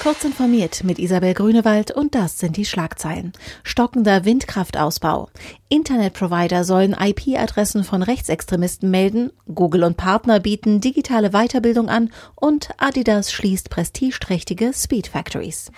Kurz informiert mit Isabel Grünewald und das sind die Schlagzeilen. Stockender Windkraftausbau. Internetprovider sollen IP-Adressen von Rechtsextremisten melden, Google und Partner bieten digitale Weiterbildung an und Adidas schließt prestigeträchtige Speed Factories.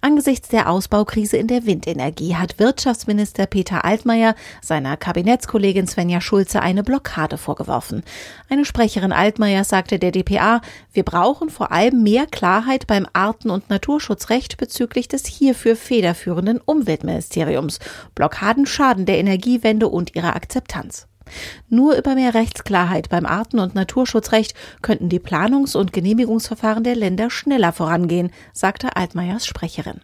Angesichts der Ausbaukrise in der Windenergie hat Wirtschaftsminister Peter Altmaier seiner Kabinettskollegin Svenja Schulze eine Blockade vorgeworfen. Eine Sprecherin Altmaier sagte der DPA, wir brauchen vor allem mehr Klarheit beim Arten- und Naturschutzrecht bezüglich des hierfür federführenden Umweltministeriums. Blockaden schaden der Energiewende und ihrer Akzeptanz. Nur über mehr Rechtsklarheit beim Arten- und Naturschutzrecht könnten die Planungs- und Genehmigungsverfahren der Länder schneller vorangehen, sagte Altmaiers Sprecherin.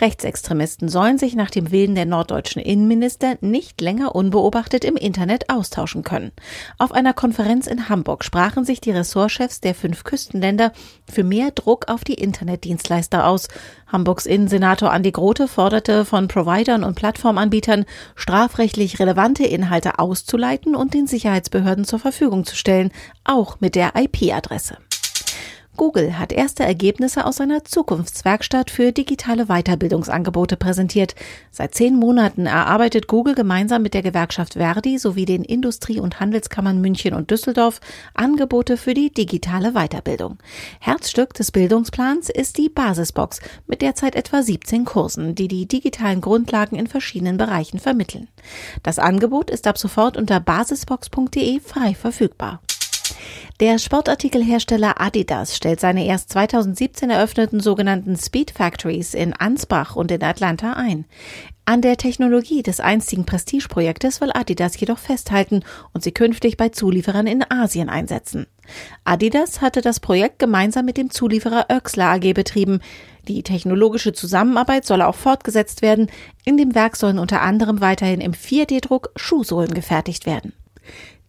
Rechtsextremisten sollen sich nach dem Willen der norddeutschen Innenminister nicht länger unbeobachtet im Internet austauschen können. Auf einer Konferenz in Hamburg sprachen sich die Ressortchefs der fünf Küstenländer für mehr Druck auf die Internetdienstleister aus. Hamburgs Innensenator Andi Grote forderte von Providern und Plattformanbietern, strafrechtlich relevante Inhalte auszuleiten und den Sicherheitsbehörden zur Verfügung zu stellen, auch mit der IP-Adresse. Google hat erste Ergebnisse aus seiner Zukunftswerkstatt für digitale Weiterbildungsangebote präsentiert. Seit zehn Monaten erarbeitet Google gemeinsam mit der Gewerkschaft Verdi sowie den Industrie- und Handelskammern München und Düsseldorf Angebote für die digitale Weiterbildung. Herzstück des Bildungsplans ist die Basisbox mit derzeit etwa 17 Kursen, die die digitalen Grundlagen in verschiedenen Bereichen vermitteln. Das Angebot ist ab sofort unter basisbox.de frei verfügbar. Der Sportartikelhersteller Adidas stellt seine erst 2017 eröffneten sogenannten Speed Factories in Ansbach und in Atlanta ein. An der Technologie des einstigen Prestigeprojektes will Adidas jedoch festhalten und sie künftig bei Zulieferern in Asien einsetzen. Adidas hatte das Projekt gemeinsam mit dem Zulieferer Oechsler AG betrieben. Die technologische Zusammenarbeit soll auch fortgesetzt werden. In dem Werk sollen unter anderem weiterhin im 4D-Druck Schuhsohlen gefertigt werden.